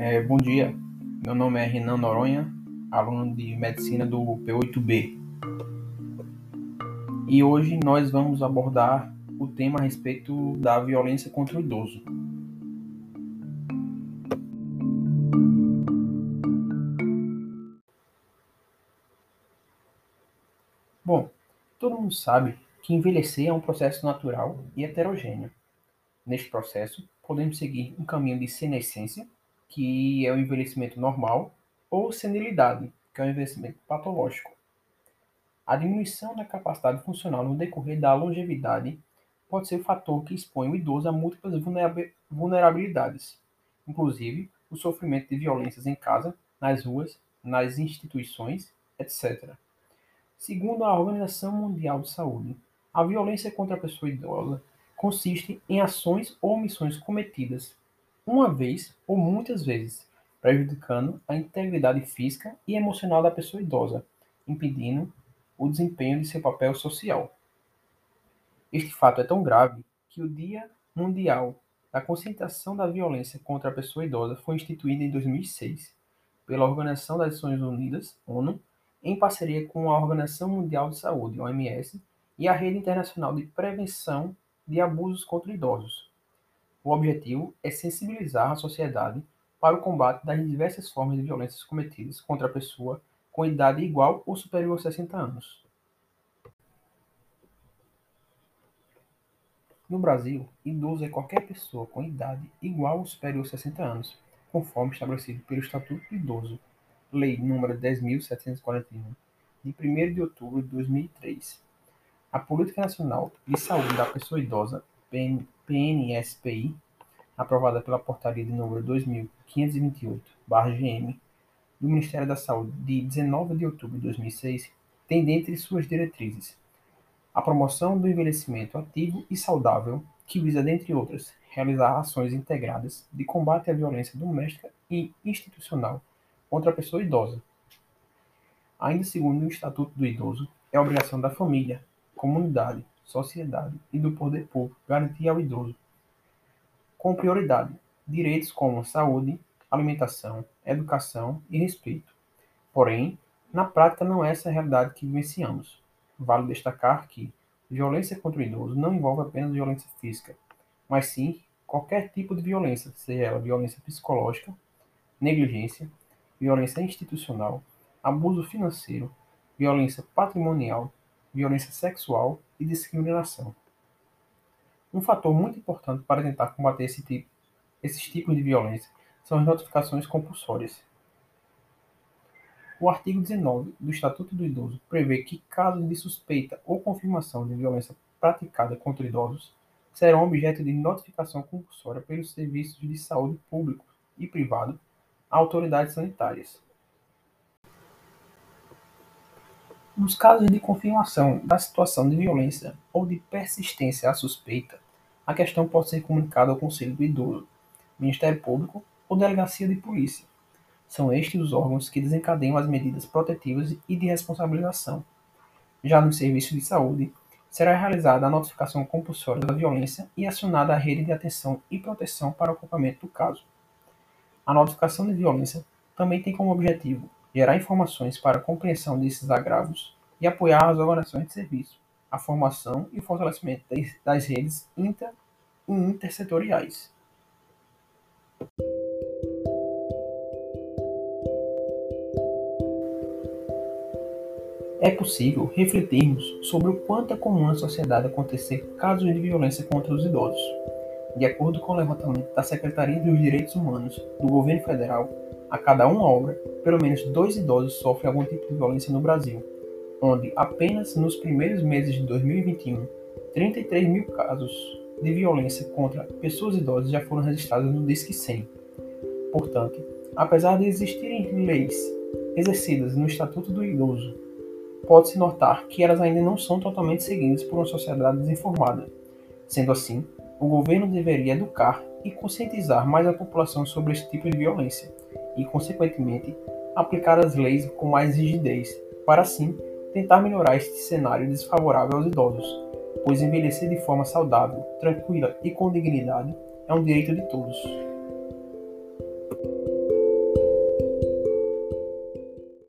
É, bom dia, meu nome é Renan Noronha, aluno de Medicina do P8B. E hoje nós vamos abordar o tema a respeito da violência contra o idoso. Todo mundo sabe que envelhecer é um processo natural e heterogêneo. Neste processo, podemos seguir um caminho de senescência, que é o envelhecimento normal, ou senilidade, que é o envelhecimento patológico. A diminuição da capacidade funcional no decorrer da longevidade pode ser o fator que expõe o idoso a múltiplas vulnerabilidades, inclusive o sofrimento de violências em casa, nas ruas, nas instituições, etc. Segundo a Organização Mundial de Saúde, a violência contra a pessoa idosa consiste em ações ou omissões cometidas uma vez ou muitas vezes, prejudicando a integridade física e emocional da pessoa idosa, impedindo o desempenho de seu papel social. Este fato é tão grave que o Dia Mundial da Conscientização da Violência contra a Pessoa Idosa foi instituído em 2006 pela Organização das Nações Unidas, ONU, em parceria com a Organização Mundial de Saúde, OMS, e a Rede Internacional de Prevenção de Abusos contra Idosos, o objetivo é sensibilizar a sociedade para o combate das diversas formas de violências cometidas contra a pessoa com idade igual ou superior a 60 anos. No Brasil, idoso é qualquer pessoa com idade igual ou superior a 60 anos, conforme estabelecido pelo Estatuto do Idoso, Lei nº 10.741, de 1 de outubro de 2003. A Política Nacional de Saúde da Pessoa Idosa PNSPI, aprovada pela Portaria de número 2528-GM do Ministério da Saúde de 19 de outubro de 2006, tem dentre suas diretrizes a promoção do envelhecimento ativo e saudável, que visa, dentre outras, realizar ações integradas de combate à violência doméstica e institucional contra a pessoa idosa. Ainda segundo o Estatuto do Idoso, é obrigação da família, comunidade, sociedade e do poder público garantir ao idoso, com prioridade, direitos como saúde, alimentação, educação e respeito. Porém, na prática não é essa a realidade que vivenciamos. Vale destacar que violência contra o idoso não envolve apenas violência física, mas sim qualquer tipo de violência, seja ela violência psicológica, negligência, violência institucional, abuso financeiro, violência patrimonial, violência sexual e discriminação. Um fator muito importante para tentar combater esse tipo, esses tipos de violência são as notificações compulsórias. O artigo 19 do Estatuto do Idoso prevê que casos de suspeita ou confirmação de violência praticada contra idosos serão objeto de notificação compulsória pelos serviços de saúde público e privado autoridades sanitárias. Nos casos de confirmação da situação de violência ou de persistência à suspeita, a questão pode ser comunicada ao Conselho do Idoso, Ministério Público ou Delegacia de Polícia. São estes os órgãos que desencadeiam as medidas protetivas e de responsabilização. Já no serviço de saúde, será realizada a notificação compulsória da violência e acionada a rede de atenção e proteção para o acompanhamento do caso. A notificação de violência também tem como objetivo gerar informações para a compreensão desses agravos e apoiar as organizações de serviço, a formação e o fortalecimento das redes inter e intersetoriais. É possível refletirmos sobre o quanto é comum na sociedade acontecer casos de violência contra os idosos. De acordo com o levantamento da Secretaria dos Direitos Humanos do Governo Federal, a cada uma obra, pelo menos dois idosos sofrem algum tipo de violência no Brasil, onde apenas nos primeiros meses de 2021, 33 mil casos de violência contra pessoas idosas já foram registrados no Disque 100. Portanto, apesar de existirem leis exercidas no Estatuto do Idoso, pode-se notar que elas ainda não são totalmente seguidas por uma sociedade desinformada. Sendo assim, o governo deveria educar e conscientizar mais a população sobre esse tipo de violência e, consequentemente, aplicar as leis com mais rigidez, para assim tentar melhorar este cenário desfavorável aos idosos, pois envelhecer de forma saudável, tranquila e com dignidade é um direito de todos.